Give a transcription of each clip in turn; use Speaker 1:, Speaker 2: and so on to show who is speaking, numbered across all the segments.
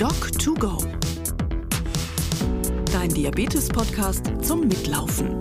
Speaker 1: Doc2Go. Dein Diabetes-Podcast zum Mitlaufen.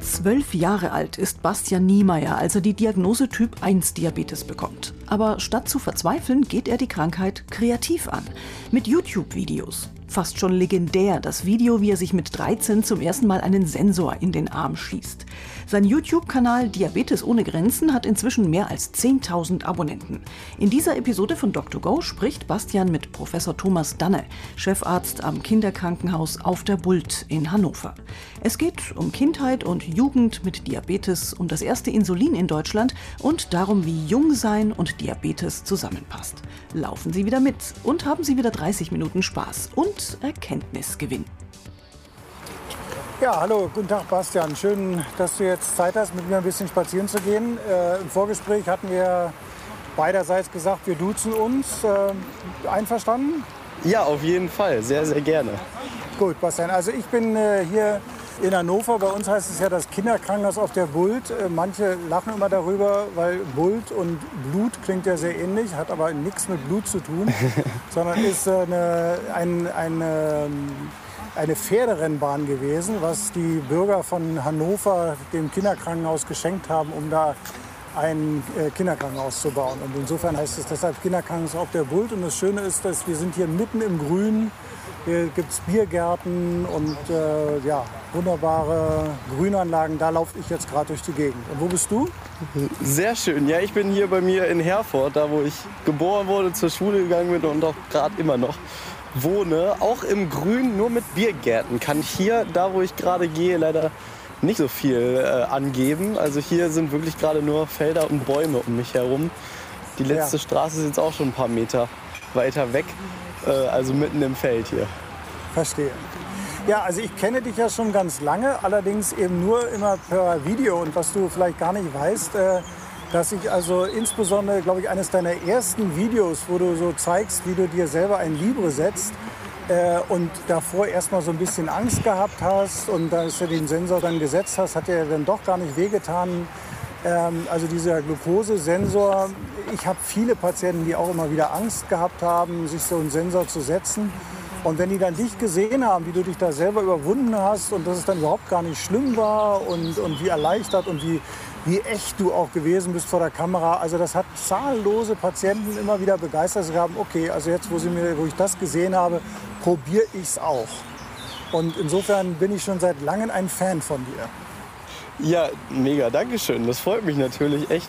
Speaker 1: Zwölf Jahre alt ist Bastian Niemeyer, als er die Diagnose Typ 1 Diabetes bekommt. Aber statt zu verzweifeln, geht er die Krankheit kreativ an. Mit YouTube-Videos. Fast schon legendär das Video, wie er sich mit 13 zum ersten Mal einen Sensor in den Arm schießt. Sein YouTube-Kanal Diabetes ohne Grenzen hat inzwischen mehr als 10.000 Abonnenten. In dieser Episode von Dr. spricht Bastian mit Professor Thomas Danne, Chefarzt am Kinderkrankenhaus auf der Bult in Hannover. Es geht um Kindheit und Jugend mit Diabetes, um das erste Insulin in Deutschland und darum, wie Jungsein und Diabetes zusammenpasst. Laufen Sie wieder mit und haben Sie wieder 30 Minuten Spaß und Erkenntnisgewinn.
Speaker 2: Ja, hallo, guten Tag Bastian. Schön, dass du jetzt Zeit hast, mit mir ein bisschen spazieren zu gehen. Äh, Im Vorgespräch hatten wir beiderseits gesagt, wir duzen uns. Äh, einverstanden?
Speaker 3: Ja, auf jeden Fall. Sehr, sehr gerne.
Speaker 2: Gut, Bastian. Also ich bin äh, hier in Hannover. Bei uns heißt es ja das Kinderkrankenhaus auf der Bult. Äh, manche lachen immer darüber, weil Bult und Blut klingt ja sehr ähnlich, hat aber nichts mit Blut zu tun, sondern ist äh, eine, ein, eine eine Pferderennbahn gewesen, was die Bürger von Hannover dem Kinderkrankenhaus geschenkt haben, um da ein äh, Kinderkrankenhaus zu bauen. Und insofern heißt es deshalb Kinderkrankenhaus auf der Bult. Und das Schöne ist, dass wir sind hier mitten im Grün. Hier gibt es Biergärten und äh, ja, wunderbare Grünanlagen. Da laufe ich jetzt gerade durch die Gegend. Und wo bist du?
Speaker 3: Sehr schön. Ja, ich bin hier bei mir in Herford, da wo ich geboren wurde, zur Schule gegangen bin und auch gerade immer noch wohne, auch im Grün, nur mit Biergärten. Kann hier, da wo ich gerade gehe, leider nicht so viel äh, angeben. Also hier sind wirklich gerade nur Felder und Bäume um mich herum. Die letzte ja. Straße ist jetzt auch schon ein paar Meter weiter weg, äh, also mitten im Feld hier.
Speaker 2: Verstehe. Ja, also ich kenne dich ja schon ganz lange, allerdings eben nur immer per Video. Und was du vielleicht gar nicht weißt, äh, dass ich also insbesondere, glaube ich, eines deiner ersten Videos, wo du so zeigst, wie du dir selber ein Libre setzt äh, und davor erstmal so ein bisschen Angst gehabt hast und als du den Sensor dann gesetzt hast, hat er dann doch gar nicht wehgetan. Ähm, also dieser Glukosesensor, ich habe viele Patienten, die auch immer wieder Angst gehabt haben, sich so einen Sensor zu setzen. Und wenn die dann dich gesehen haben, wie du dich da selber überwunden hast und dass es dann überhaupt gar nicht schlimm war und, und wie erleichtert und wie, wie echt du auch gewesen bist vor der Kamera. Also das hat zahllose Patienten immer wieder begeistert. Sie haben, okay, also jetzt, wo, sie mir, wo ich das gesehen habe, probiere ich es auch. Und insofern bin ich schon seit langem ein Fan von dir.
Speaker 3: Ja, mega, Dankeschön. Das freut mich natürlich echt.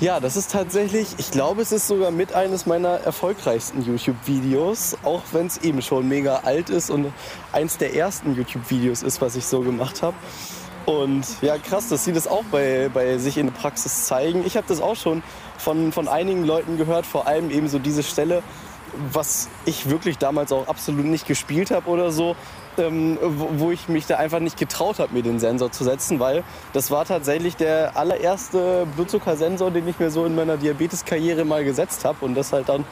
Speaker 3: Ja, das ist tatsächlich, ich glaube, es ist sogar mit eines meiner erfolgreichsten YouTube-Videos, auch wenn es eben schon mega alt ist und eins der ersten YouTube-Videos ist, was ich so gemacht habe. Und ja, krass, dass sie das auch bei, bei sich in der Praxis zeigen. Ich habe das auch schon von, von einigen Leuten gehört, vor allem eben so diese Stelle, was ich wirklich damals auch absolut nicht gespielt habe oder so, ähm, wo, wo, ich mich da einfach nicht getraut habe, mir den Sensor zu setzen, weil das war tatsächlich der allererste Blutzuckersensor, den ich mir so in meiner Diabeteskarriere mal gesetzt habe und das halt dann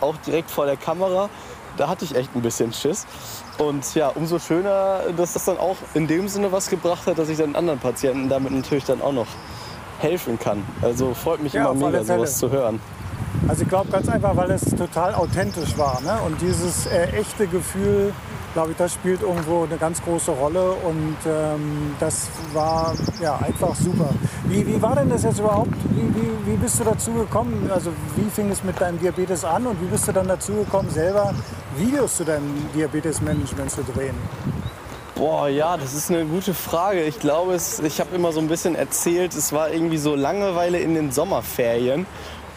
Speaker 3: auch direkt vor der Kamera. Da hatte ich echt ein bisschen Schiss. Und ja, umso schöner, dass das dann auch in dem Sinne was gebracht hat, dass ich dann anderen Patienten damit natürlich dann auch noch helfen kann. Also freut mich ja, immer mega, sowas zu hören.
Speaker 2: Also ich glaube ganz einfach, weil es total authentisch war. Ne? Und dieses äh, echte Gefühl, glaube ich, das spielt irgendwo eine ganz große Rolle. Und ähm, das war ja einfach super. Wie, wie war denn das jetzt überhaupt? Wie, wie, wie bist du dazu gekommen? Also wie fing es mit deinem Diabetes an und wie bist du dann dazu gekommen, selber Videos zu deinem Diabetesmanagement zu drehen?
Speaker 3: Boah, ja, das ist eine gute Frage. Ich glaube, es, ich habe immer so ein bisschen erzählt, es war irgendwie so Langeweile in den Sommerferien.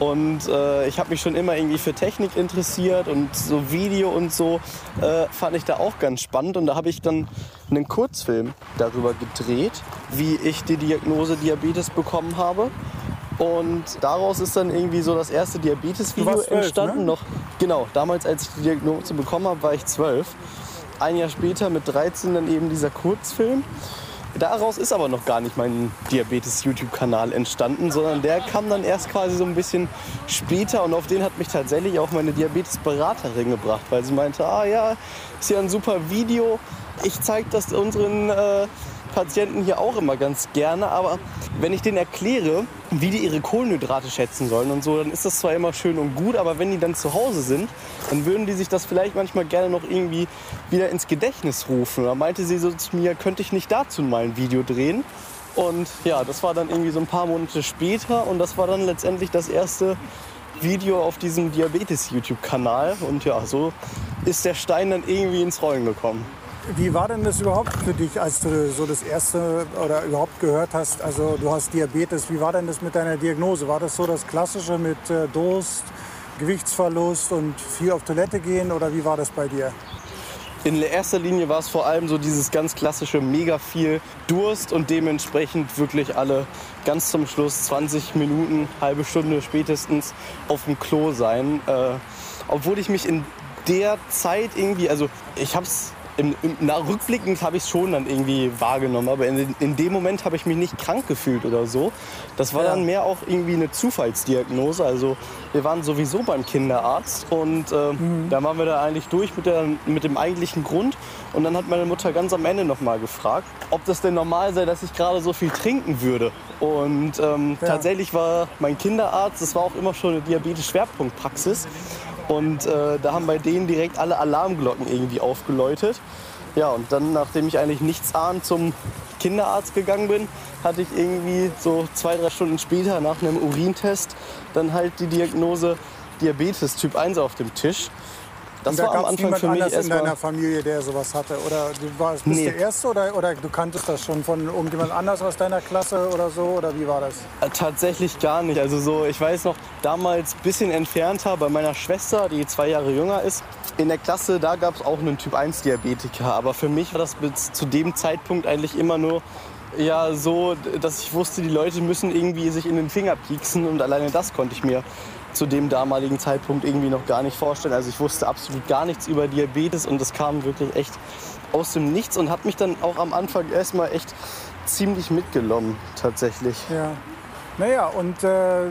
Speaker 3: Und äh, ich habe mich schon immer irgendwie für Technik interessiert und so Video und so äh, fand ich da auch ganz spannend. Und da habe ich dann einen Kurzfilm darüber gedreht, wie ich die Diagnose Diabetes bekommen habe. Und daraus ist dann irgendwie so das erste Diabetes-Video entstanden. Ne? Noch, genau, damals, als ich die Diagnose bekommen habe, war ich zwölf. Ein Jahr später mit 13 dann eben dieser Kurzfilm. Daraus ist aber noch gar nicht mein Diabetes-YouTube-Kanal entstanden, sondern der kam dann erst quasi so ein bisschen später und auf den hat mich tatsächlich auch meine Diabetes-Beraterin gebracht, weil sie meinte, ah ja, ist ja ein super Video. Ich zeige das unseren äh, Patienten hier auch immer ganz gerne, aber wenn ich denen erkläre, wie die ihre Kohlenhydrate schätzen sollen und so, dann ist das zwar immer schön und gut, aber wenn die dann zu Hause sind, dann würden die sich das vielleicht manchmal gerne noch irgendwie wieder ins Gedächtnis rufen. Da meinte sie so zu mir, könnte ich nicht dazu mal ein Video drehen? Und ja, das war dann irgendwie so ein paar Monate später und das war dann letztendlich das erste Video auf diesem Diabetes-YouTube-Kanal. Und ja, so ist der Stein dann irgendwie ins Rollen gekommen.
Speaker 2: Wie war denn das überhaupt für dich, als du so das erste oder überhaupt gehört hast, also du hast Diabetes, wie war denn das mit deiner Diagnose? War das so das Klassische mit äh, Durst, Gewichtsverlust und viel auf Toilette gehen oder wie war das bei dir?
Speaker 3: In erster Linie war es vor allem so dieses ganz klassische mega viel Durst und dementsprechend wirklich alle ganz zum Schluss 20 Minuten, halbe Stunde spätestens auf dem Klo sein. Äh, obwohl ich mich in der Zeit irgendwie, also ich habe es im, im, na, rückblickend habe ich es schon dann irgendwie wahrgenommen, aber in, in dem Moment habe ich mich nicht krank gefühlt oder so. Das war ja. dann mehr auch irgendwie eine Zufallsdiagnose. Also wir waren sowieso beim Kinderarzt und äh, mhm. da waren wir da eigentlich durch mit, der, mit dem eigentlichen Grund. Und dann hat meine Mutter ganz am Ende nochmal gefragt, ob das denn normal sei, dass ich gerade so viel trinken würde. Und ähm, ja. tatsächlich war mein Kinderarzt, das war auch immer schon eine Diabetes-Schwerpunktpraxis. Und äh, da haben bei denen direkt alle Alarmglocken irgendwie aufgeläutet. Ja, und dann, nachdem ich eigentlich nichts ahnt zum Kinderarzt gegangen bin, hatte ich irgendwie so zwei, drei Stunden später nach einem Urintest dann halt die Diagnose Diabetes Typ 1 auf dem Tisch.
Speaker 2: Das da war am Anfang für mich erstmal in deiner Familie, der sowas hatte oder du warst bist nee. der erste oder, oder du kanntest das schon von irgendjemand anders aus deiner Klasse oder so oder wie war das?
Speaker 3: Äh, tatsächlich gar nicht. Also so, ich weiß noch, damals ein bisschen entfernter bei meiner Schwester, die zwei Jahre jünger ist. In der Klasse, da gab es auch einen Typ 1 Diabetiker, aber für mich war das bis zu dem Zeitpunkt eigentlich immer nur ja so, dass ich wusste, die Leute müssen irgendwie sich in den Finger pieksen und alleine das konnte ich mir zu dem damaligen Zeitpunkt irgendwie noch gar nicht vorstellen. Also ich wusste absolut gar nichts über Diabetes und das kam wirklich echt aus dem Nichts und hat mich dann auch am Anfang erstmal echt ziemlich mitgenommen tatsächlich.
Speaker 2: Ja. Naja, und äh,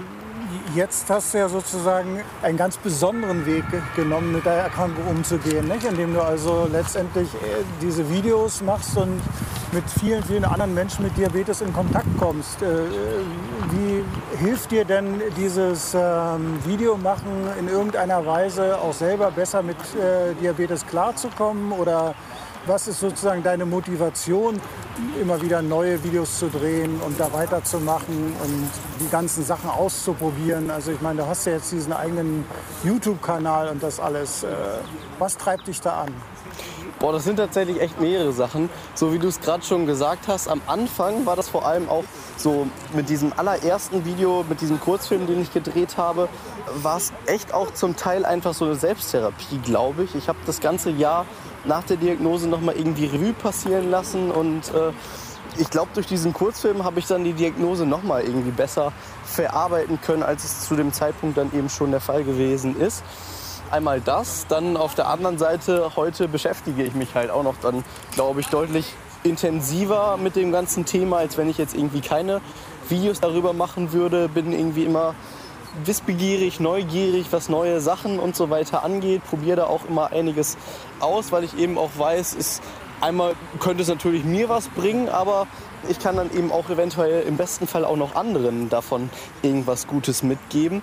Speaker 2: jetzt hast du ja sozusagen einen ganz besonderen Weg genommen, mit der Erkrankung umzugehen, nicht? indem du also letztendlich äh, diese Videos machst und mit vielen, vielen anderen Menschen mit Diabetes in Kontakt kommst. Äh, wie hilft dir denn dieses ähm, Videomachen in irgendeiner Weise auch selber besser mit äh, Diabetes klarzukommen oder was ist sozusagen deine Motivation, immer wieder neue Videos zu drehen und da weiterzumachen und die ganzen Sachen auszuprobieren? Also ich meine, du hast ja jetzt diesen eigenen YouTube-Kanal und das alles. Äh, was treibt dich da an?
Speaker 3: Boah, das sind tatsächlich echt mehrere Sachen. So wie du es gerade schon gesagt hast, am Anfang war das vor allem auch so mit diesem allerersten Video, mit diesem Kurzfilm, den ich gedreht habe, war es echt auch zum Teil einfach so eine Selbsttherapie, glaube ich. Ich habe das ganze Jahr nach der Diagnose nochmal irgendwie Revue passieren lassen und äh, ich glaube, durch diesen Kurzfilm habe ich dann die Diagnose nochmal irgendwie besser verarbeiten können, als es zu dem Zeitpunkt dann eben schon der Fall gewesen ist. Einmal das, dann auf der anderen Seite, heute beschäftige ich mich halt auch noch dann, glaube ich, deutlich intensiver mit dem ganzen Thema, als wenn ich jetzt irgendwie keine Videos darüber machen würde. Bin irgendwie immer wissbegierig, neugierig, was neue Sachen und so weiter angeht. Probiere da auch immer einiges aus, weil ich eben auch weiß, ist einmal könnte es natürlich mir was bringen, aber ich kann dann eben auch eventuell im besten Fall auch noch anderen davon irgendwas Gutes mitgeben.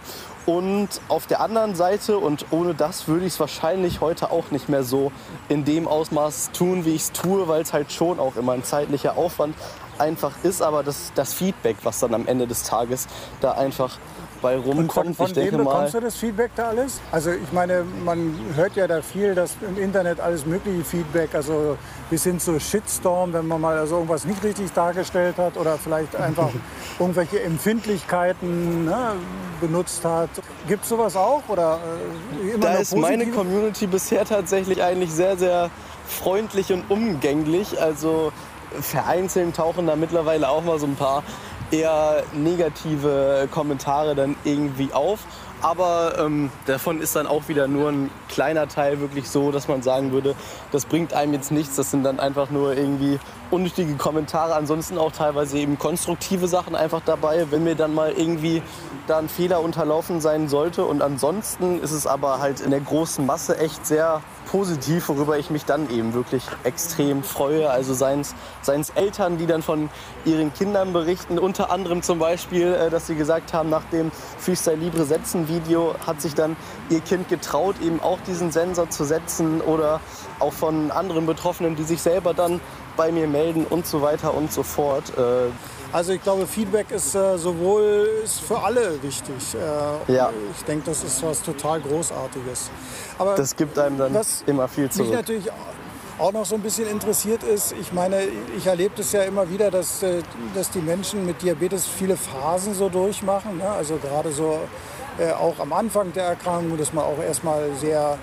Speaker 3: Und auf der anderen Seite, und ohne das würde ich es wahrscheinlich heute auch nicht mehr so in dem Ausmaß tun, wie ich es tue, weil es halt schon auch immer ein zeitlicher Aufwand einfach ist, aber das, das Feedback, was dann am Ende des Tages da einfach bei rumkommt. Und
Speaker 2: von, von ich denke wem bekommst mal, du das Feedback da alles? Also ich meine, man hört ja da viel, dass im Internet alles mögliche Feedback, also bis hin zu Shitstorm, wenn man mal also irgendwas nicht richtig dargestellt hat oder vielleicht einfach irgendwelche Empfindlichkeiten ne, benutzt hat. Gibt es sowas auch oder
Speaker 3: äh, Da ist meine Community bisher tatsächlich eigentlich sehr, sehr freundlich und umgänglich. Also vereinzelt tauchen da mittlerweile auch mal so ein paar eher negative Kommentare dann irgendwie auf. Aber ähm, davon ist dann auch wieder nur ein kleiner Teil wirklich so, dass man sagen würde, das bringt einem jetzt nichts. Das sind dann einfach nur irgendwie unnötige Kommentare. Ansonsten auch teilweise eben konstruktive Sachen einfach dabei, wenn mir dann mal irgendwie da ein Fehler unterlaufen sein sollte. Und ansonsten ist es aber halt in der großen Masse echt sehr positiv, worüber ich mich dann eben wirklich extrem freue. Also seien es Eltern, die dann von ihren Kindern berichten, unter anderem zum Beispiel, äh, dass sie gesagt haben, nach dem Freestyle Libre Setzen Video hat sich dann ihr Kind getraut, eben auch diesen Sensor zu setzen oder auch von anderen Betroffenen, die sich selber dann bei mir melden und so weiter und so fort. Äh,
Speaker 2: also ich glaube, Feedback ist äh, sowohl ist für alle wichtig. Äh, ja. Ich denke, das ist was total Großartiges.
Speaker 3: Aber das gibt einem dann immer viel zurück.
Speaker 2: Mich natürlich auch noch so ein bisschen interessiert ist, ich meine, ich erlebe das ja immer wieder, dass, äh, dass die Menschen mit Diabetes viele Phasen so durchmachen. Ne? Also gerade so äh, auch am Anfang der Erkrankung, dass man auch erstmal sehr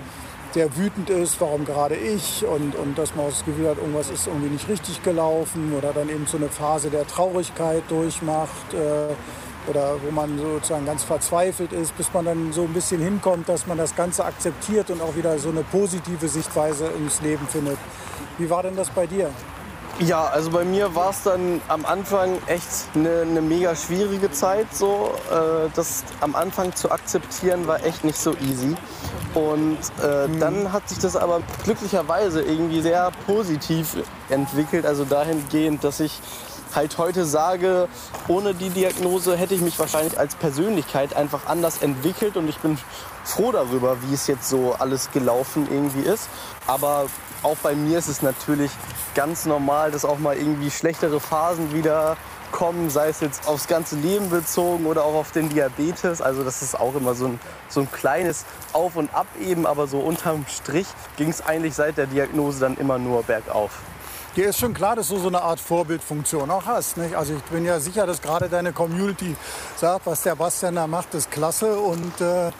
Speaker 2: sehr wütend ist, warum gerade ich und, und dass man das Gefühl hat, irgendwas ist irgendwie nicht richtig gelaufen oder dann eben so eine Phase der Traurigkeit durchmacht äh, oder wo man sozusagen ganz verzweifelt ist, bis man dann so ein bisschen hinkommt, dass man das Ganze akzeptiert und auch wieder so eine positive Sichtweise ins Leben findet. Wie war denn das bei dir?
Speaker 3: Ja, also bei mir war es dann am Anfang echt eine, eine mega schwierige Zeit. So, äh, das am Anfang zu akzeptieren war echt nicht so easy. Und äh, mhm. dann hat sich das aber glücklicherweise irgendwie sehr positiv entwickelt. Also dahingehend, dass ich halt heute sage, ohne die Diagnose hätte ich mich wahrscheinlich als Persönlichkeit einfach anders entwickelt und ich bin froh darüber, wie es jetzt so alles gelaufen irgendwie ist. Aber auch bei mir ist es natürlich ganz normal, dass auch mal irgendwie schlechtere Phasen wieder kommen, sei es jetzt aufs ganze Leben bezogen oder auch auf den Diabetes. Also das ist auch immer so ein, so ein kleines Auf und Ab eben, aber so unterm Strich ging es eigentlich seit der Diagnose dann immer nur bergauf.
Speaker 2: Dir ist schon klar, dass du so eine Art Vorbildfunktion auch hast. Nicht? Also ich bin ja sicher, dass gerade deine Community sagt, was der Bastian da macht, ist klasse und äh,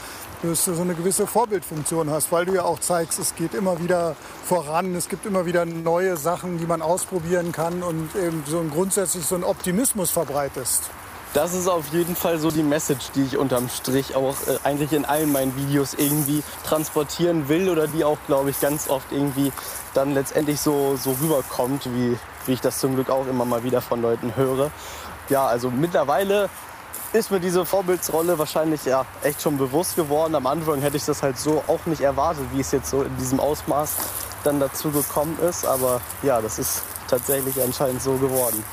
Speaker 2: dass du so eine gewisse Vorbildfunktion hast, weil du ja auch zeigst, es geht immer wieder voran, es gibt immer wieder neue Sachen, die man ausprobieren kann und eben so ein grundsätzlich so einen Optimismus verbreitest.
Speaker 3: Das ist auf jeden Fall so die Message, die ich unterm Strich auch äh, eigentlich in allen meinen Videos irgendwie transportieren will oder die auch, glaube ich, ganz oft irgendwie dann letztendlich so, so rüberkommt, wie, wie ich das zum Glück auch immer mal wieder von Leuten höre. Ja, also mittlerweile ist mir diese Vorbildsrolle wahrscheinlich ja echt schon bewusst geworden. Am Anfang hätte ich das halt so auch nicht erwartet, wie es jetzt so in diesem Ausmaß dann dazu gekommen ist. Aber ja, das ist tatsächlich anscheinend so geworden.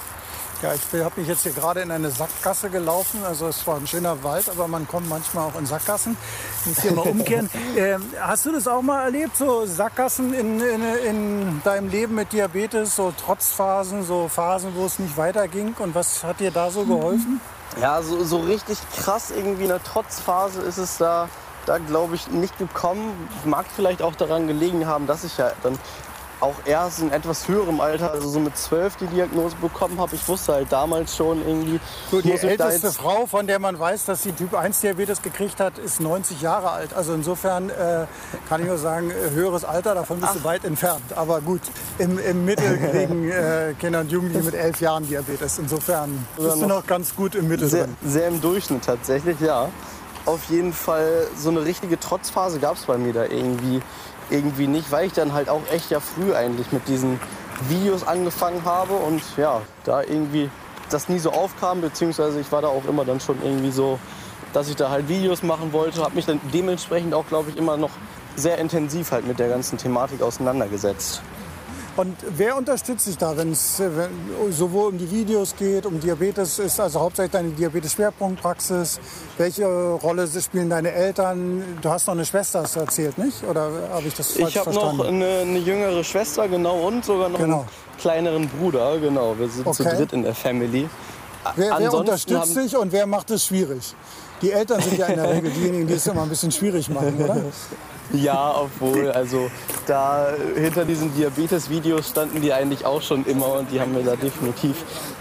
Speaker 2: Ja, ich habe mich jetzt hier gerade in eine Sackgasse gelaufen. Also es war ein schöner Wald, aber man kommt manchmal auch in Sackgassen. Ich muss hier mal umkehren. ähm, hast du das auch mal erlebt, so Sackgassen in, in, in, deinem Leben mit Diabetes, so Trotzphasen, so Phasen, wo es nicht weiterging? Und was hat dir da so geholfen?
Speaker 3: Ja, so, so richtig krass irgendwie eine Trotzphase ist es da, da glaube ich, nicht gekommen. Mag vielleicht auch daran gelegen haben, dass ich ja dann auch erst in etwas höherem Alter, also so mit zwölf, die Diagnose bekommen habe. Ich wusste halt damals schon irgendwie.
Speaker 2: So, die älteste Frau, von der man weiß, dass sie Typ 1 Diabetes gekriegt hat, ist 90 Jahre alt. Also insofern äh, kann ich nur sagen, äh, höheres Alter, davon bist Ach. du weit entfernt. Aber gut, im, im Mittel kriegen äh, Kinder und Jugendliche mit elf Jahren Diabetes. Insofern bist du noch ganz gut im Mittel
Speaker 3: sehr,
Speaker 2: drin.
Speaker 3: Sehr im Durchschnitt tatsächlich, ja. Auf jeden Fall so eine richtige Trotzphase gab es bei mir da irgendwie irgendwie nicht, weil ich dann halt auch echt ja früh eigentlich mit diesen Videos angefangen habe und ja, da irgendwie das nie so aufkam, beziehungsweise ich war da auch immer dann schon irgendwie so, dass ich da halt Videos machen wollte, habe mich dann dementsprechend auch, glaube ich, immer noch sehr intensiv halt mit der ganzen Thematik auseinandergesetzt.
Speaker 2: Und wer unterstützt dich da, wenn es sowohl um die Videos geht, um Diabetes ist, also hauptsächlich deine Diabetes-Schwerpunktpraxis? Welche Rolle spielen deine Eltern? Du hast noch eine Schwester, hast du erzählt, nicht? Oder habe ich das falsch
Speaker 3: ich verstanden? Ich habe noch eine, eine, jüngere Schwester, genau, und sogar noch genau. einen kleineren Bruder, genau. Wir sind okay. zu dritt in der Family.
Speaker 2: Wer, wer unterstützt dich und wer macht es schwierig? Die Eltern sind ja in der Regel diejenigen, die es immer ein bisschen schwierig machen, oder?
Speaker 3: Ja, obwohl, also da hinter diesen Diabetes-Videos standen die eigentlich auch schon immer und die haben mir da definitiv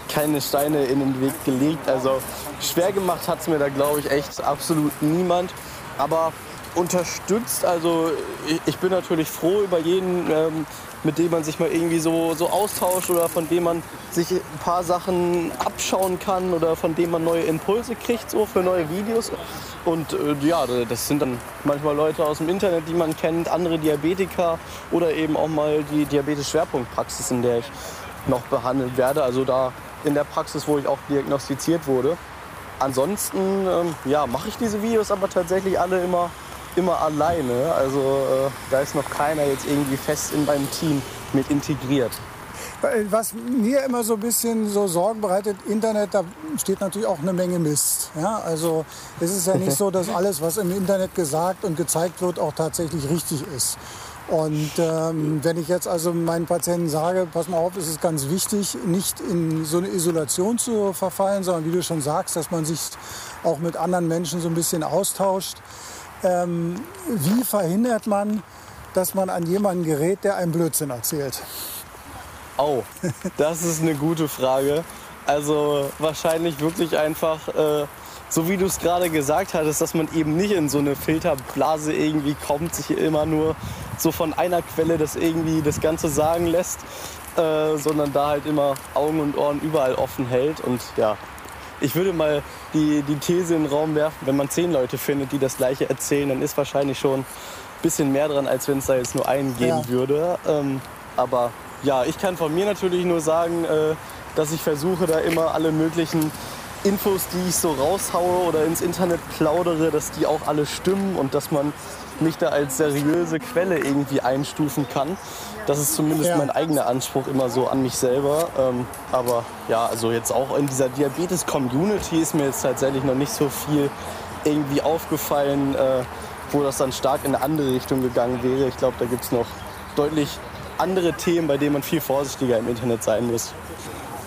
Speaker 3: keine Steine in den Weg gelegt. Also schwer gemacht hat es mir da, glaube ich, echt absolut niemand. Aber unterstützt. Also ich, ich, bin natürlich froh über jeden, ähm, mit dem man sich mal irgendwie so, so austauscht oder von dem man sich ein paar Sachen abschauen kann oder von dem man neue Impulse kriegt so für neue Videos. Und äh, ja, das sind dann manchmal Leute aus dem Internet, die man kennt, andere Diabetiker oder eben auch mal die Diabetes-Schwerpunktpraxis, in der ich noch behandelt werde. Also da in der Praxis, wo ich auch diagnostiziert wurde. Ansonsten ähm, ja, mache ich diese Videos aber tatsächlich alle immer, immer alleine. Also äh, da ist noch keiner jetzt irgendwie fest in meinem Team mit integriert.
Speaker 2: Was mir immer so ein bisschen so Sorgen bereitet, Internet, da steht natürlich auch eine Menge Mist. Ja? Also es ist ja nicht so, dass alles, was im Internet gesagt und gezeigt wird, auch tatsächlich richtig ist. Und ähm, wenn ich jetzt also meinen Patienten sage, pass mal auf, es ist ganz wichtig, nicht in so eine Isolation zu verfallen, sondern wie du schon sagst, dass man sich auch mit anderen Menschen so ein bisschen austauscht. Ähm, wie verhindert man, dass man an jemanden gerät, der einen Blödsinn erzählt?
Speaker 3: Oh, das ist eine gute Frage. Also wahrscheinlich wirklich einfach, äh, so wie du es gerade gesagt hattest, dass man eben nicht in so eine Filterblase irgendwie kommt, sich immer nur so von einer Quelle das irgendwie das Ganze sagen lässt, äh, sondern da halt immer Augen und Ohren überall offen hält. Und ja, ich würde mal die, die These in den Raum werfen, wenn man zehn Leute findet, die das gleiche erzählen, dann ist wahrscheinlich schon ein bisschen mehr dran, als wenn es da jetzt nur einen geben ja. würde. Ähm, aber ja, ich kann von mir natürlich nur sagen, äh, dass ich versuche, da immer alle möglichen Infos, die ich so raushaue oder ins Internet plaudere, dass die auch alle stimmen und dass man mich da als seriöse Quelle irgendwie einstufen kann. Das ist zumindest ja. mein eigener Anspruch immer so an mich selber. Ähm, aber ja, also jetzt auch in dieser Diabetes-Community ist mir jetzt tatsächlich noch nicht so viel irgendwie aufgefallen, äh, wo das dann stark in eine andere Richtung gegangen wäre. Ich glaube, da gibt es noch deutlich andere Themen, bei denen man viel vorsichtiger im Internet sein muss.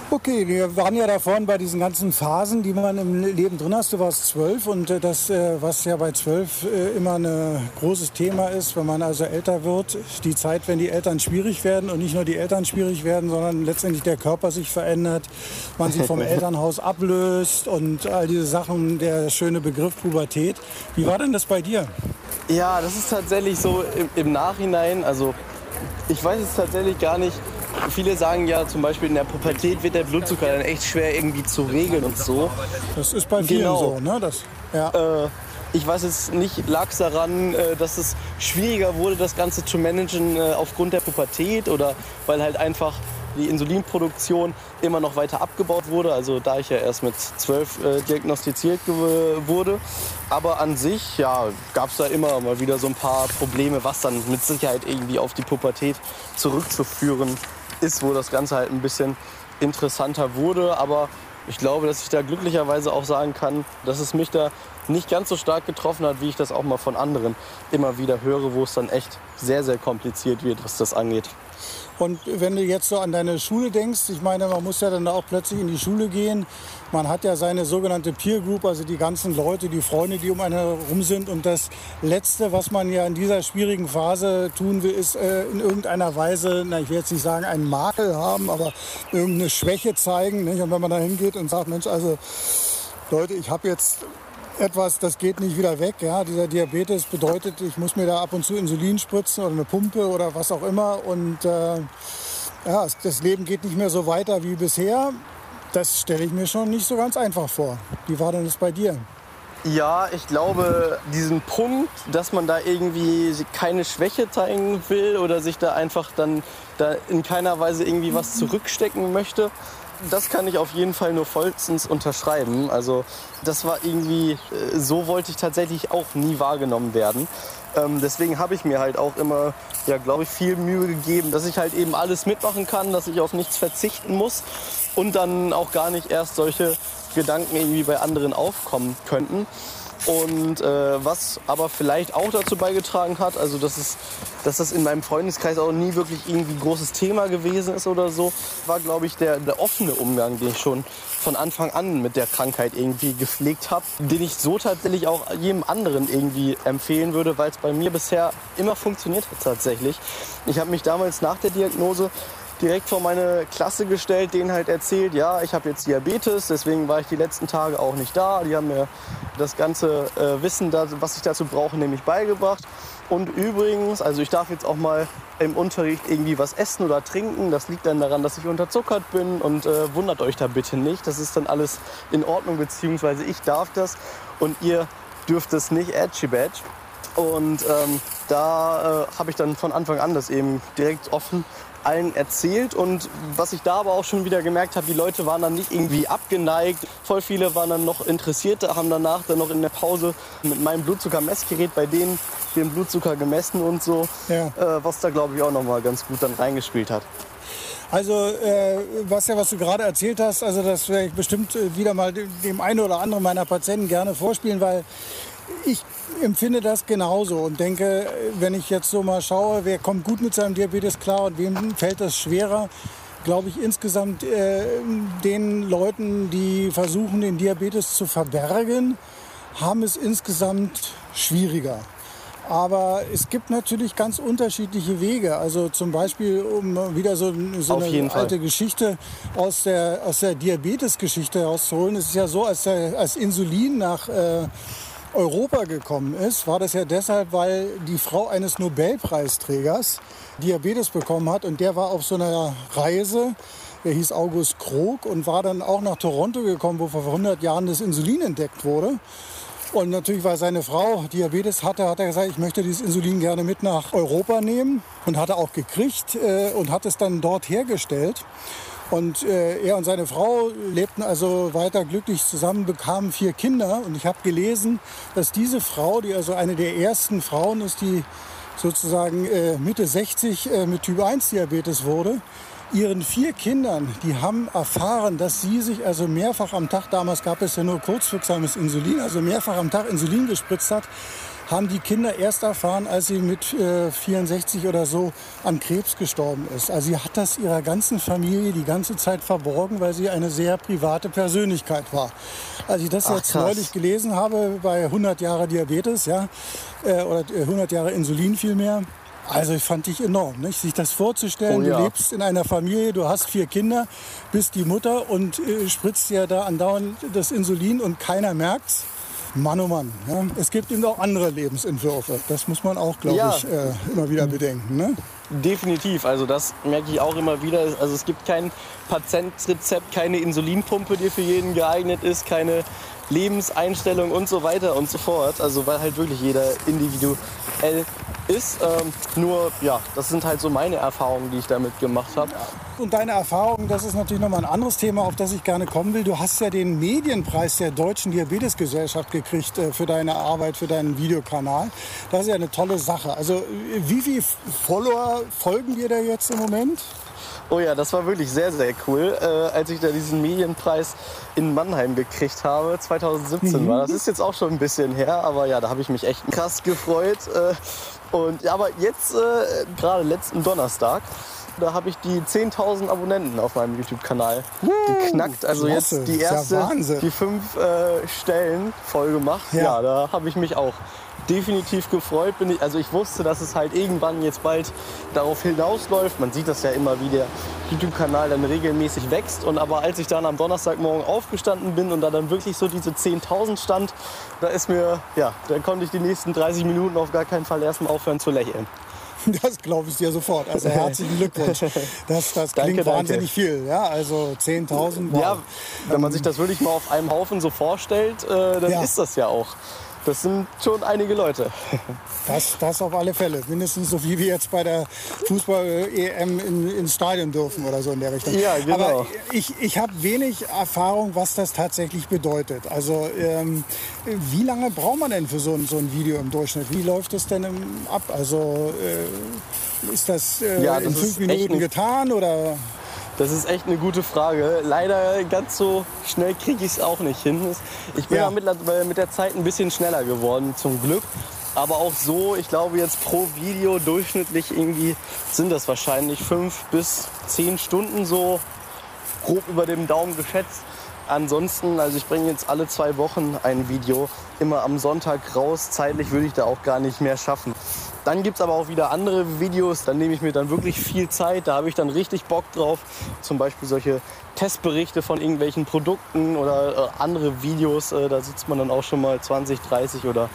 Speaker 2: Okay, wir waren ja davon bei diesen ganzen Phasen, die man im Leben drin hast. Du warst zwölf und äh, das, äh, was ja bei zwölf äh, immer ein großes Thema ist, wenn man also älter wird, die Zeit, wenn die Eltern schwierig werden und nicht nur die Eltern schwierig werden, sondern letztendlich der Körper sich verändert, man sich vom Elternhaus ablöst und all diese Sachen, der schöne Begriff Pubertät. Wie war denn das bei dir?
Speaker 3: Ja, das ist tatsächlich so im, im Nachhinein, also ich weiß es tatsächlich gar nicht, Viele sagen ja zum Beispiel in der Pubertät wird der Blutzucker dann echt schwer irgendwie zu regeln und so.
Speaker 2: Das ist bei vielen genau. so, ne? Das,
Speaker 3: ja. Äh, ich weiß jetzt nicht, lag es daran, äh, dass es schwieriger wurde, das Ganze zu managen äh, aufgrund der Pubertät oder weil halt einfach die Insulinproduktion immer noch weiter abgebaut wurde. Also da ich ja erst mit zwölf äh, diagnostiziert wurde. Aber an sich ja, gab es da immer mal wieder so ein paar Probleme, was dann mit Sicherheit irgendwie auf die Pubertät zurückzuführen ist, wo das Ganze halt ein bisschen interessanter wurde. Aber ich glaube, dass ich da glücklicherweise auch sagen kann, dass es mich da nicht ganz so stark getroffen hat, wie ich das auch mal von anderen immer wieder höre, wo es dann echt sehr, sehr kompliziert wird, was das angeht.
Speaker 2: Und wenn du jetzt so an deine Schule denkst, ich meine, man muss ja dann auch plötzlich in die Schule gehen. Man hat ja seine sogenannte Peer Group, also die ganzen Leute, die Freunde, die um einen herum sind. Und das Letzte, was man ja in dieser schwierigen Phase tun will, ist äh, in irgendeiner Weise, na, ich will jetzt nicht sagen, einen Makel haben, aber irgendeine Schwäche zeigen. Nicht? Und wenn man da hingeht und sagt, Mensch, also Leute, ich habe jetzt etwas, das geht nicht wieder weg. Ja? Dieser Diabetes bedeutet, ich muss mir da ab und zu Insulin spritzen oder eine Pumpe oder was auch immer. Und äh, ja, das Leben geht nicht mehr so weiter wie bisher. Das stelle ich mir schon nicht so ganz einfach vor. Wie war denn das bei dir?
Speaker 3: Ja, ich glaube, diesen Punkt, dass man da irgendwie keine Schwäche zeigen will oder sich da einfach dann da in keiner Weise irgendwie was zurückstecken möchte, das kann ich auf jeden Fall nur vollstens unterschreiben. Also das war irgendwie, äh, so wollte ich tatsächlich auch nie wahrgenommen werden. Ähm, deswegen habe ich mir halt auch immer, ja, glaube ich, viel Mühe gegeben, dass ich halt eben alles mitmachen kann, dass ich auf nichts verzichten muss und dann auch gar nicht erst solche Gedanken irgendwie bei anderen aufkommen könnten. Und äh, was aber vielleicht auch dazu beigetragen hat, also dass, es, dass das in meinem Freundeskreis auch nie wirklich irgendwie ein großes Thema gewesen ist oder so, war, glaube ich, der, der offene Umgang, den ich schon von Anfang an mit der Krankheit irgendwie gepflegt habe, den ich so tatsächlich auch jedem anderen irgendwie empfehlen würde, weil es bei mir bisher immer funktioniert hat tatsächlich. Ich habe mich damals nach der Diagnose direkt vor meine Klasse gestellt, denen halt erzählt, ja, ich habe jetzt Diabetes, deswegen war ich die letzten Tage auch nicht da. Die haben mir das ganze äh, Wissen, was ich dazu brauche, nämlich beigebracht. Und übrigens, also ich darf jetzt auch mal im Unterricht irgendwie was essen oder trinken. Das liegt dann daran, dass ich unterzuckert bin und äh, wundert euch da bitte nicht. Das ist dann alles in Ordnung, beziehungsweise ich darf das und ihr dürft es nicht. Edgy Badge. Und ähm, da äh, habe ich dann von Anfang an das eben direkt offen allen erzählt. Und was ich da aber auch schon wieder gemerkt habe, die Leute waren dann nicht irgendwie abgeneigt. Voll viele waren dann noch interessiert, haben danach dann noch in der Pause mit meinem Blutzuckermessgerät bei denen den Blutzucker gemessen und so. Ja. Äh, was da glaube ich auch noch mal ganz gut dann reingespielt hat.
Speaker 2: Also äh, was ja, was du gerade erzählt hast, also das werde ich bestimmt äh, wieder mal dem einen oder anderen meiner Patienten gerne vorspielen, weil ich empfinde das genauso und denke, wenn ich jetzt so mal schaue, wer kommt gut mit seinem Diabetes klar und wem fällt das schwerer, glaube ich insgesamt äh, den Leuten, die versuchen, den Diabetes zu verbergen, haben es insgesamt schwieriger. Aber es gibt natürlich ganz unterschiedliche Wege. Also zum Beispiel, um wieder so, so eine alte Fall. Geschichte aus der, aus der Diabetes-Geschichte herauszuholen. Es ist ja so, als, der, als Insulin nach äh, Europa gekommen ist, war das ja deshalb, weil die Frau eines Nobelpreisträgers Diabetes bekommen hat und der war auf so einer Reise, der hieß August Krog und war dann auch nach Toronto gekommen, wo vor 100 Jahren das Insulin entdeckt wurde. Und natürlich, weil seine Frau Diabetes hatte, hat er gesagt, ich möchte dieses Insulin gerne mit nach Europa nehmen und hat er auch gekriegt äh, und hat es dann dort hergestellt. Und äh, er und seine Frau lebten also weiter glücklich zusammen, bekamen vier Kinder. Und ich habe gelesen, dass diese Frau, die also eine der ersten Frauen ist, die sozusagen äh, Mitte 60 äh, mit Typ 1 Diabetes wurde, ihren vier Kindern, die haben erfahren, dass sie sich also mehrfach am Tag, damals gab es ja nur kurzwirksames Insulin, also mehrfach am Tag Insulin gespritzt hat, haben die Kinder erst erfahren, als sie mit äh, 64 oder so an Krebs gestorben ist. Also sie hat das ihrer ganzen Familie die ganze Zeit verborgen, weil sie eine sehr private Persönlichkeit war. Als ich das Ach, jetzt krass. neulich gelesen habe bei 100 Jahre Diabetes, ja, äh, oder 100 äh, Jahre Insulin vielmehr, also ich fand dich enorm, nicht? sich das vorzustellen. Oh, ja. Du lebst in einer Familie, du hast vier Kinder, bist die Mutter und äh, spritzt ja da andauernd das Insulin und keiner merkt's. Mann, oh Mann. Ja. Es gibt eben auch andere Lebensentwürfe. Das muss man auch, glaube ja. ich, äh, immer wieder bedenken. Ne?
Speaker 3: Definitiv. Also das merke ich auch immer wieder. Also es gibt kein Patientrezept, keine Insulinpumpe, die für jeden geeignet ist, keine Lebenseinstellung und so weiter und so fort. Also weil halt wirklich jeder individuell ist. Ähm, nur, ja, das sind halt so meine Erfahrungen, die ich damit gemacht habe.
Speaker 2: Und deine Erfahrungen, das ist natürlich nochmal ein anderes Thema, auf das ich gerne kommen will. Du hast ja den Medienpreis der Deutschen Diabetesgesellschaft gekriegt äh, für deine Arbeit, für deinen Videokanal. Das ist ja eine tolle Sache. Also wie viele Follower folgen dir da jetzt im Moment?
Speaker 3: Oh ja, das war wirklich sehr, sehr cool, äh, als ich da diesen Medienpreis in Mannheim gekriegt habe. 2017 mhm. war. Das ist jetzt auch schon ein bisschen her, aber ja, da habe ich mich echt krass gefreut. Äh, und ja, aber jetzt, äh, gerade letzten Donnerstag, da habe ich die 10.000 Abonnenten auf meinem YouTube-Kanal geknackt. Also klasse. jetzt die erste, ja die fünf äh, Stellen voll gemacht. Ja, ja da habe ich mich auch definitiv gefreut. Bin ich, also ich wusste, dass es halt irgendwann jetzt bald darauf hinausläuft. Man sieht das ja immer, wie der YouTube-Kanal dann regelmäßig wächst. Und aber als ich dann am Donnerstagmorgen aufgestanden bin und da dann wirklich so diese 10.000 stand, da ist mir, ja, da konnte ich die nächsten 30 Minuten auf gar keinen Fall erstmal aufhören zu lächeln.
Speaker 2: Das glaube ich dir sofort. Also herzlichen Glückwunsch. Das, das klingt danke, wahnsinnig danke. viel. Ja, also 10.000. Wow.
Speaker 3: Ja, wenn man sich das wirklich mal auf einem Haufen so vorstellt, äh, dann ja. ist das ja auch. Das sind schon einige Leute.
Speaker 2: Das, das auf alle Fälle. Mindestens so wie wir jetzt bei der Fußball-EM in, ins Stadion dürfen oder so in der Richtung.
Speaker 3: Ja, genau.
Speaker 2: Aber ich, ich habe wenig Erfahrung, was das tatsächlich bedeutet. Also ähm, wie lange braucht man denn für so ein, so ein Video im Durchschnitt? Wie läuft das denn im, ab? Also äh, ist das, äh, ja, das in fünf Minuten getan oder?
Speaker 3: Das ist echt eine gute Frage. Leider ganz so schnell kriege ich es auch nicht hin. Ich bin ja. ja mit der Zeit ein bisschen schneller geworden, zum Glück. Aber auch so, ich glaube jetzt pro Video durchschnittlich irgendwie sind das wahrscheinlich fünf bis zehn Stunden so grob über dem Daumen geschätzt. Ansonsten, also ich bringe jetzt alle zwei Wochen ein Video, immer am Sonntag raus. Zeitlich würde ich da auch gar nicht mehr schaffen. Dann gibt es aber auch wieder andere Videos, da nehme ich mir dann wirklich viel Zeit, da habe ich dann richtig Bock drauf. Zum Beispiel solche Testberichte von irgendwelchen Produkten oder äh, andere Videos, äh, da sitzt man dann auch schon mal 20, 30 oder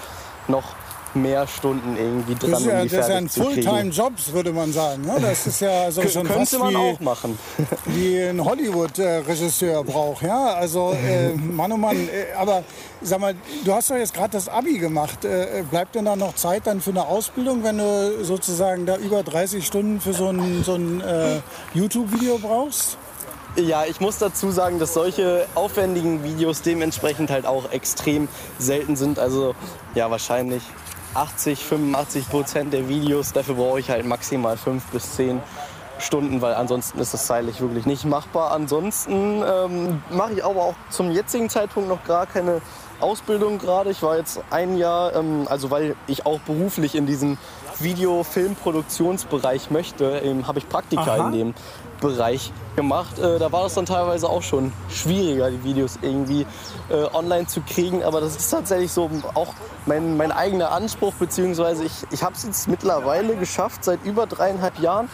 Speaker 3: noch mehr Stunden irgendwie dran,
Speaker 2: Das ist ja,
Speaker 3: um die
Speaker 2: das ist ja ein. Fulltime-Job, würde man sagen. Ne? Das ist ja so
Speaker 3: Kö-
Speaker 2: schon
Speaker 3: Könnte
Speaker 2: fast
Speaker 3: man
Speaker 2: wie,
Speaker 3: auch machen.
Speaker 2: wie ein Hollywood-Regisseur braucht. Ja? Also, äh, Mann, oh Mann. Äh, aber sag mal, du hast doch jetzt gerade das Abi gemacht. Äh, bleibt denn da noch Zeit dann für eine Ausbildung, wenn du sozusagen da über 30 Stunden für so ein, so ein äh, YouTube-Video brauchst?
Speaker 3: Ja, ich muss dazu sagen, dass solche aufwendigen Videos dementsprechend halt auch extrem selten sind. Also ja, wahrscheinlich 80, 85 Prozent der Videos. Dafür brauche ich halt maximal fünf bis zehn Stunden, weil ansonsten ist das zeitlich wirklich nicht machbar. Ansonsten ähm, mache ich aber auch zum jetzigen Zeitpunkt noch gar keine Ausbildung gerade. Ich war jetzt ein Jahr, ähm, also weil ich auch beruflich in diesem Video-Film-Produktionsbereich möchte, ähm, habe ich Praktika
Speaker 2: Aha.
Speaker 3: in dem Bereich gemacht. Äh, da war das dann teilweise auch schon schwieriger, die Videos irgendwie äh, online zu kriegen. Aber das ist tatsächlich so auch mein, mein eigener Anspruch, beziehungsweise ich, ich habe es jetzt mittlerweile geschafft, seit über dreieinhalb Jahren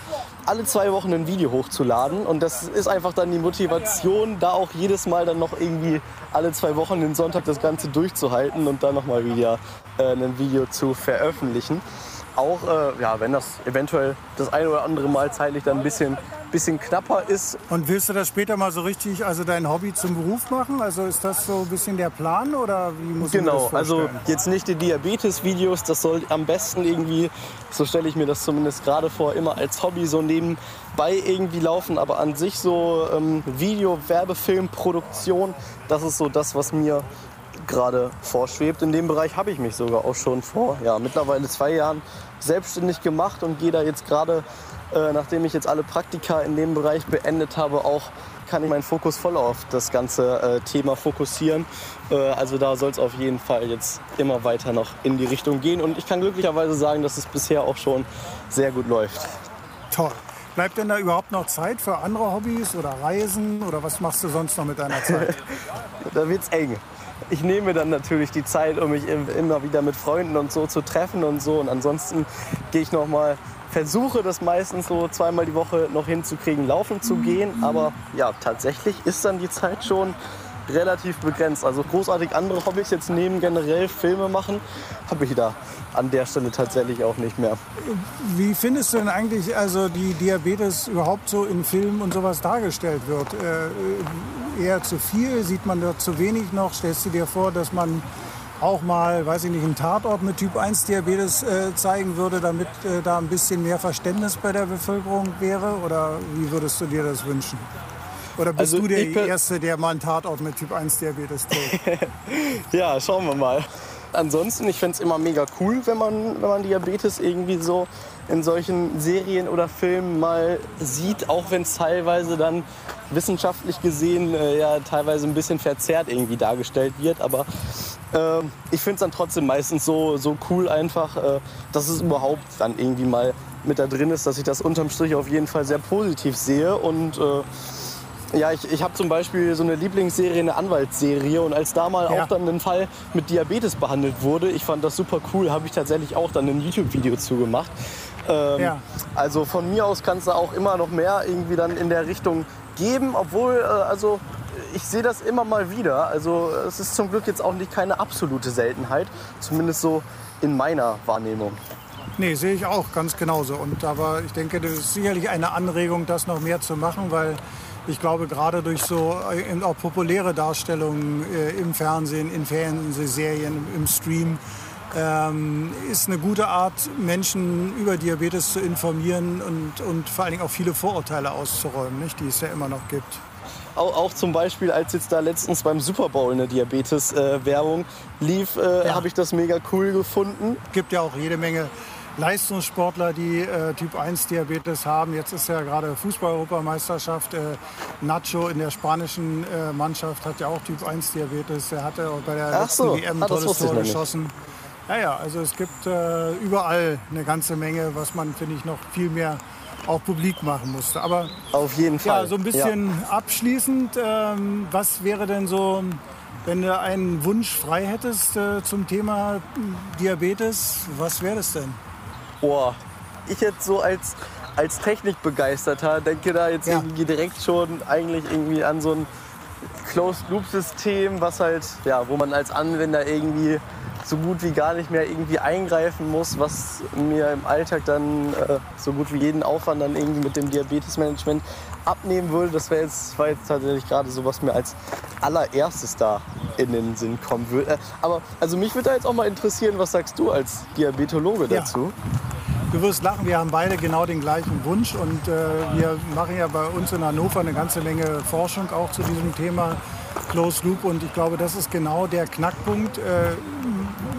Speaker 3: alle zwei Wochen ein Video hochzuladen. Und das ist einfach dann die Motivation, da auch jedes Mal dann noch irgendwie alle zwei Wochen den Sonntag das Ganze durchzuhalten und dann nochmal wieder äh, ein Video zu veröffentlichen. Auch äh, ja, wenn das eventuell das eine oder andere Mal zeitlich dann ein bisschen, bisschen knapper ist,
Speaker 2: Und willst du das später mal so richtig, also dein Hobby zum Beruf machen? Also ist das so ein bisschen der Plan oder wie muss
Speaker 3: Genau, also jetzt nicht die Diabetes-Videos, das soll am besten irgendwie, so stelle ich mir das zumindest gerade vor, immer als Hobby so nebenbei irgendwie laufen. Aber an sich so ähm, Video, Werbefilm, Produktion, das ist so das, was mir gerade vorschwebt. In dem Bereich habe ich mich sogar auch schon vor ja, mittlerweile zwei Jahren selbstständig gemacht und gehe da jetzt gerade, äh, nachdem ich jetzt alle Praktika in dem Bereich beendet habe, auch kann ich meinen Fokus voll auf das ganze äh, Thema fokussieren. Äh, also da soll es auf jeden Fall jetzt immer weiter noch in die Richtung gehen. Und ich kann glücklicherweise sagen, dass es bisher auch schon sehr gut läuft.
Speaker 2: Toll. Bleibt denn da überhaupt noch Zeit für andere Hobbys oder Reisen oder was machst du sonst noch mit deiner Zeit?
Speaker 3: Da wird's eng. Ich nehme dann natürlich die Zeit, um mich im- immer wieder mit Freunden und so zu treffen und so. Und ansonsten gehe ich noch mal, versuche das meistens so zweimal die Woche noch hinzukriegen, laufen zu gehen. Aber ja, tatsächlich ist dann die Zeit schon relativ begrenzt. Also großartig andere Hobbys jetzt neben generell Filme machen, habe ich da an der Stelle tatsächlich auch nicht mehr.
Speaker 2: Wie findest du denn eigentlich, also die Diabetes überhaupt so in Filmen und sowas dargestellt wird? Äh, eher zu viel? Sieht man dort zu wenig noch? Stellst du dir vor, dass man auch mal, weiß ich nicht, einen Tatort mit Typ 1 Diabetes äh, zeigen würde, damit äh, da ein bisschen mehr Verständnis bei der Bevölkerung wäre? Oder wie würdest du dir das wünschen? Oder bist
Speaker 3: Also
Speaker 2: du der Erste, der mal einen Tatort mit Typ 1 Diabetes trägt?
Speaker 3: Ja, schauen wir mal. Ansonsten, ich fände es immer mega cool, wenn man, wenn man Diabetes irgendwie so in solchen Serien oder Filmen mal sieht, auch wenn es teilweise dann wissenschaftlich gesehen äh, ja teilweise ein bisschen verzerrt irgendwie dargestellt wird. Aber ähm, ich finde es dann trotzdem meistens so, so cool einfach, äh, dass es überhaupt dann irgendwie mal mit da drin ist, dass ich das unterm Strich auf jeden Fall sehr positiv sehe und äh, ja, ich, ich habe zum Beispiel so eine Lieblingsserie, eine Anwaltsserie. Und als da mal
Speaker 2: Ja.
Speaker 3: auch dann ein Fall mit Diabetes behandelt wurde, ich fand das super cool, habe ich tatsächlich auch dann ein YouTube-Video zu gemacht. Ähm,
Speaker 2: Ja.
Speaker 3: Also von mir aus kann es da auch immer noch mehr irgendwie dann in der Richtung geben, obwohl, äh, also ich sehe das immer mal wieder. Also es ist zum Glück jetzt auch nicht keine absolute Seltenheit, zumindest so in meiner Wahrnehmung.
Speaker 2: Nee, sehe ich auch ganz genauso. Und aber ich denke, das ist sicherlich eine Anregung, das noch mehr zu machen, weil ich glaube, gerade durch so äh, eben auch populäre Darstellungen äh, im Fernsehen, in Fernsehserien, im Stream, ähm, ist eine gute Art, Menschen über Diabetes zu informieren und, und vor allen Dingen auch viele Vorurteile auszuräumen, nicht, die es ja immer noch gibt.
Speaker 3: Auch, auch zum Beispiel, als jetzt da letztens beim Super Bowl eine Diabetes-Werbung lief, äh,
Speaker 2: Ja.
Speaker 3: habe ich das mega cool gefunden.
Speaker 2: gibt ja auch jede Menge Leistungssportler, die äh, Typ 1 Diabetes haben. Jetzt ist ja gerade Fußball-Europameisterschaft. Äh, Nacho in der spanischen äh, Mannschaft hat ja auch Typ 1 Diabetes. Er hatte auch bei der
Speaker 3: so.
Speaker 2: WM
Speaker 3: Ah,
Speaker 2: ein
Speaker 3: das
Speaker 2: tolles Tor geschossen. Ja, ja, also es gibt äh, überall eine ganze Menge, was man, finde ich, noch viel mehr auch publik machen musste. Aber
Speaker 3: Auf jeden Fall.
Speaker 2: ja, so ein bisschen abschließend, ähm, was wäre denn so, wenn du einen Wunsch frei hättest äh, zum Thema Diabetes, was wäre das denn?
Speaker 3: Oh, ich jetzt so als, als Technikbegeisterter denke da jetzt
Speaker 2: Ja.
Speaker 3: irgendwie direkt schon eigentlich irgendwie an so ein Closed-Loop-System, was halt, ja, wo man als Anwender irgendwie so gut wie gar nicht mehr irgendwie eingreifen muss, was mir im Alltag dann äh, so gut wie jeden Aufwand dann irgendwie mit dem Diabetesmanagement abnehmen würde. Das wäre jetzt, war jetzt tatsächlich gerade so, was mir als allererstes da in den Sinn kommen würde. Äh, aber also mich würde da jetzt auch mal interessieren, was sagst du als Diabetologe
Speaker 2: Ja.
Speaker 3: dazu?
Speaker 2: Du wirst lachen, wir haben beide genau den gleichen Wunsch und äh, wir machen ja bei uns in Hannover eine ganze Menge Forschung auch zu diesem Thema Closed Loop und ich glaube, das ist genau der Knackpunkt. Äh,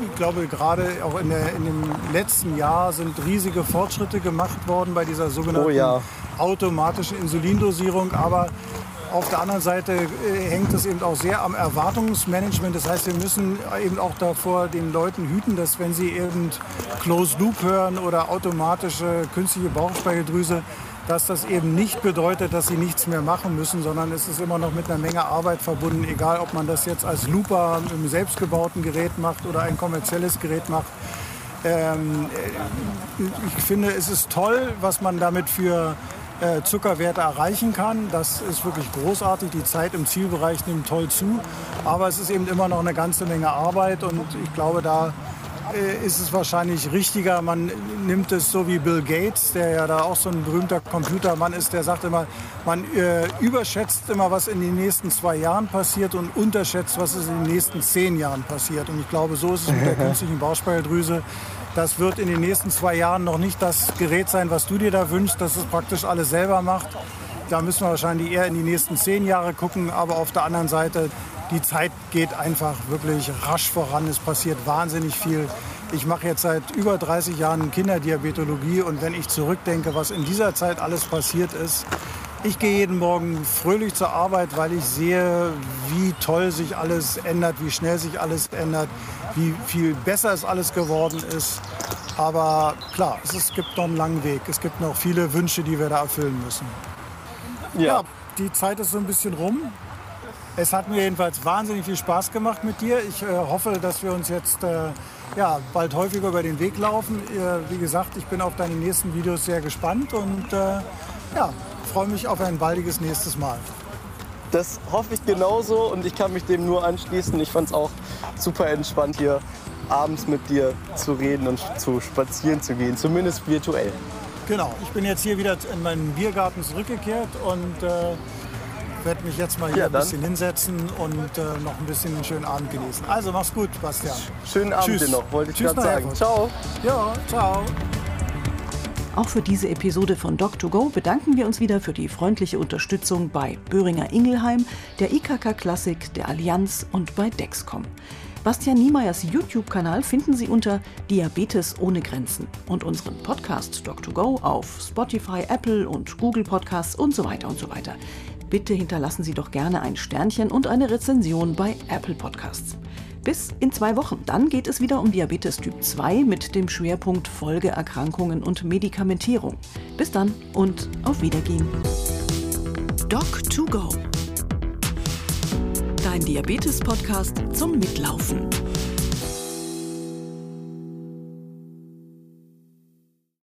Speaker 2: ich glaube, gerade auch in, der, in dem letzten Jahr sind riesige Fortschritte gemacht worden bei dieser sogenannten
Speaker 3: Oh ja.
Speaker 2: automatischen Insulindosierung, aber auf der anderen Seite äh, hängt es eben auch sehr am Erwartungsmanagement. Das heißt, wir müssen eben auch davor den Leuten hüten, dass wenn sie eben Closed Loop hören oder automatische künstliche Bauchspeicheldrüse, dass das eben nicht bedeutet, dass sie nichts mehr machen müssen, sondern es ist immer noch mit einer Menge Arbeit verbunden, egal ob man das jetzt als Looper im selbstgebauten Gerät macht oder ein kommerzielles Gerät macht. Ähm, äh, ich finde, es ist toll, was man damit für äh, Zuckerwerte erreichen kann. Das ist wirklich großartig. Die Zeit im Zielbereich nimmt toll zu. Aber es ist eben immer noch eine ganze Menge Arbeit und ich glaube, da äh, ist es wahrscheinlich richtiger, man nimmt es so wie Bill Gates, der ja da auch so ein berühmter Computermann ist, der sagt immer, man äh, überschätzt immer, was in den nächsten zwei Jahren passiert und unterschätzt, was in den nächsten zehn Jahren passiert. Und ich glaube, so ist es mit der künstlichen Bauchspeicheldrüse. Das wird in den nächsten zwei Jahren noch nicht das Gerät sein, was du dir da wünschst, dass es praktisch alles selber macht. Da müssen wir wahrscheinlich eher in die nächsten zehn Jahre gucken. Aber auf der anderen Seite, die Zeit geht einfach wirklich rasch voran. Es passiert wahnsinnig viel. Ich mache jetzt seit über 30 Jahren Kinderdiabetologie und wenn ich zurückdenke, was in dieser Zeit alles passiert ist, ich gehe jeden Morgen fröhlich zur Arbeit, weil ich sehe, wie toll sich alles ändert, wie schnell sich alles ändert, wie viel besser es alles geworden ist. Aber klar, es, gibt noch einen langen Weg. Es gibt noch viele Wünsche, die wir da erfüllen müssen. Ja, die Zeit ist so ein bisschen rum. Es hat mir jedenfalls wahnsinnig viel Spaß gemacht mit dir. Ich äh, hoffe, dass wir uns jetzt äh, ja, bald häufiger über den Weg laufen. Äh, wie gesagt, ich bin auf deine nächsten Videos sehr gespannt und äh, ja, freue mich auf ein baldiges nächstes Mal.
Speaker 3: Das hoffe ich genauso und ich kann mich dem nur anschließen. Ich fand es auch super entspannt hier abends mit dir zu reden und zu spazieren zu gehen, zumindest virtuell.
Speaker 2: Genau, ich bin jetzt hier wieder in meinen Biergarten zurückgekehrt und äh, werde mich jetzt mal hier
Speaker 3: Ja,
Speaker 2: ein bisschen hinsetzen und äh, noch ein bisschen einen schönen Abend genießen. Also mach's gut, Bastian.
Speaker 3: Schönen Abend
Speaker 2: Tschüss.
Speaker 3: dir noch, wollte ich
Speaker 2: Tschüss
Speaker 3: gerade sagen. Ciao.
Speaker 2: Ja, ciao.
Speaker 1: Auch für diese Episode von Doc2Go bedanken wir uns wieder für die freundliche Unterstützung bei Böhringer Ingelheim, der IKK Klassik, der Allianz und bei Dexcom. Bastian Niemeyers YouTube-Kanal finden Sie unter Diabetes ohne Grenzen und unseren Podcast Doc2Go auf Spotify, Apple und Google Podcasts und so weiter und so weiter. Bitte hinterlassen Sie doch gerne ein Sternchen und eine Rezension bei Apple Podcasts. Bis in zwei Wochen. Dann geht es wieder um Diabetes Typ 2 mit dem Schwerpunkt Folgeerkrankungen und Medikamentierung. Bis dann und auf Wiedergehen. Doc2Go. Dein Diabetes-Podcast zum Mitlaufen.